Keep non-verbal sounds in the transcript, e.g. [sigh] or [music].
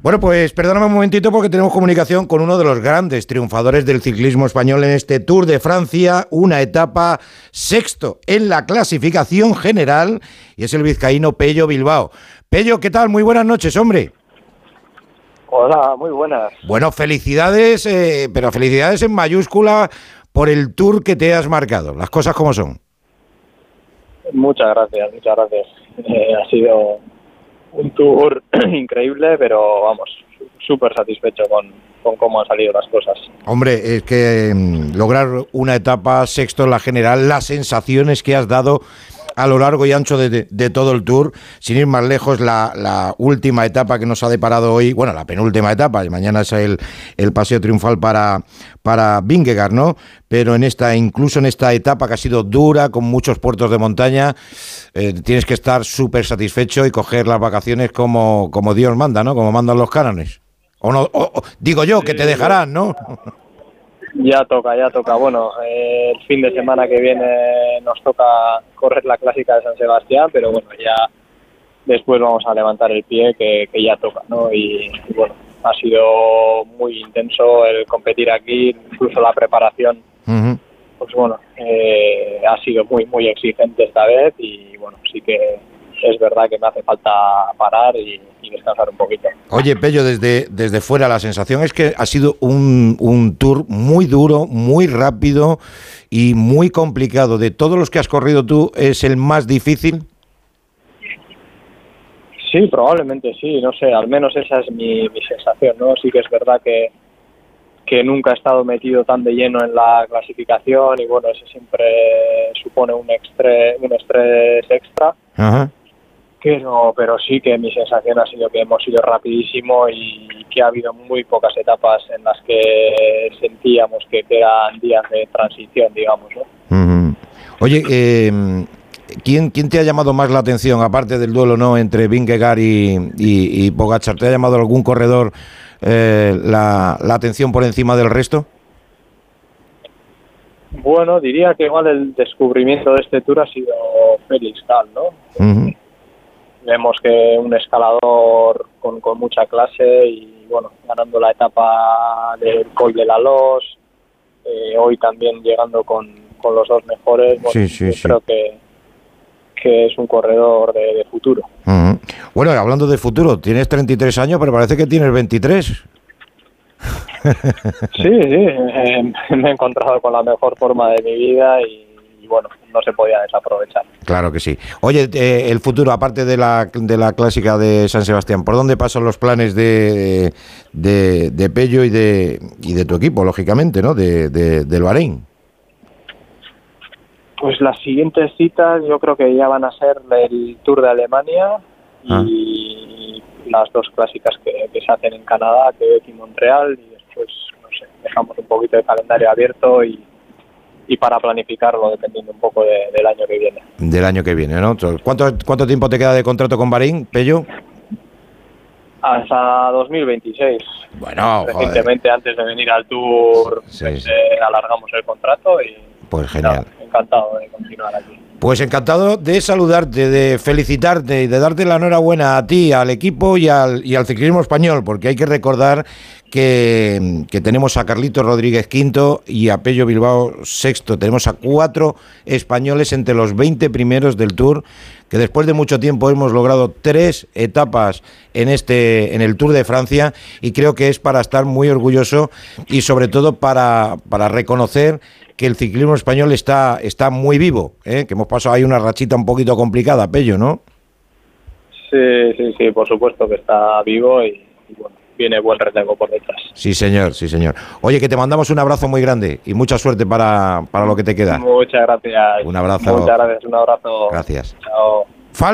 Bueno, pues perdóname un momentito porque tenemos comunicación con uno de los grandes triunfadores del ciclismo español en este Tour de Francia, una etapa sexto en la clasificación general y es el vizcaíno Pello Bilbao. Pello, ¿qué tal? Muy buenas noches, hombre. Hola, muy buenas. Bueno, felicidades, eh, pero felicidades en mayúscula por el tour que te has marcado, las cosas como son. Muchas gracias, muchas gracias. Eh, ha sido un tour [clears throat] increíble, pero vamos, súper satisfecho con, con, cómo han salido las cosas. Hombre, es que mm, lograr una etapa sexto en la general, las sensaciones que has dado a lo largo y ancho de, todo el tour, sin ir más lejos, la, última etapa que nos ha deparado hoy, bueno, la penúltima etapa, y mañana es el, el paseo triunfal para, para Vingegaard, ¿no? Pero en esta, incluso en esta etapa que ha sido dura, con muchos puertos de montaña, eh, tienes que estar súper satisfecho y coger las vacaciones como, como Dios manda, ¿no? Como mandan los cánones. O no, digo yo, que te dejarán, ¿no? [laughs] Ya toca, ya toca. Bueno, eh, el fin de semana que viene nos toca correr la clásica de San Sebastián, pero bueno, ya después vamos a levantar el pie que, ya toca, ¿no? Y, bueno, ha sido muy intenso el competir aquí, incluso la preparación. Pues bueno, eh, ha sido muy, muy exigente esta vez y bueno, sí que es verdad que me hace falta parar y, descansar un poquito. Oye, Pello, desde, desde fuera la sensación es que ha sido un, un tour muy duro, muy rápido y muy complicado. De todos los que has corrido tú, ¿es el más difícil? Sí, probablemente sí, no sé, al menos esa es mi, mi sensación, ¿no? Sí que es verdad que, que nunca he estado metido tan de lleno en la clasificación y bueno, eso siempre supone un, un estrés extra. Ajá pero, pero sí que mi sensación ha sido que hemos ido rapidísimo y que ha habido muy pocas etapas en las que sentíamos que eran días de transición, digamos. ¿no? Oye, eh, ¿quién, ¿quién te ha llamado más la atención, aparte del duelo no entre Vingegaard y, y, Pogachar? ¿Te ha llamado algún corredor eh, la, la atención por encima del resto? Bueno, diría que igual el descubrimiento de este tour ha sido Félix Gal, ¿no? Vemos que un escalador con, mucha clase y bueno, ganando la etapa del Col de la Los, eh, hoy también llegando con, los dos mejores, creo que, que es un corredor de, futuro. Bueno, hablando de futuro, tienes 33 años, pero parece que tienes 23. sí, sí, eh, me he encontrado con la mejor forma de mi vida y bueno, no se podía desaprovechar. Claro que sí. Oye, eh, el futuro, aparte de la, de la clásica de San Sebastián, ¿por dónde pasan los planes de, de, Pello y de, y de tu equipo, lógicamente, ¿no? De, del Bahrein. Pues las siguientes citas yo creo que ya van a ser el Tour de Alemania y ah. las dos clásicas que, se hacen en Canadá, Quebec y Montreal, y después, no sé, dejamos un poquito de calendario abierto y y para planificarlo dependiendo un poco del año que viene. Del año que viene, ¿no? ¿Cuánto, cuánto tiempo te queda de contrato con Bahrein, Pello? Hasta 2026. Bueno, recientemente antes de venir al tour pues, eh, alargamos el contrato y pues genial. encantado de continuar aquí. Pues encantado de saludarte, de felicitarte y de darte la enhorabuena a ti, al equipo y al, ciclismo español, porque hay que recordar que, tenemos a Carlito Rodríguez quinto y a Pello Bilbao sexto. Tenemos a cuatro españoles entre los 20 primeros del Tour, que después de mucho tiempo hemos logrado tres etapas en este en el Tour de Francia y creo que es para estar muy orgulloso y sobre todo para, para reconocer que el ciclismo español está, está muy vivo, ¿eh? que hemos pasado ahí una rachita un poquito complicada, Pello, ¿no? Sí, sí, sí, por supuesto que está vivo y bueno, viene buen relevo por detrás. Sí, señor, sí, señor. Oye, que te mandamos un abrazo muy grande y mucha suerte para, para lo que te queda. Muchas gracias. Un abrazo. Muchas gracias, un abrazo. Gracias. Chao.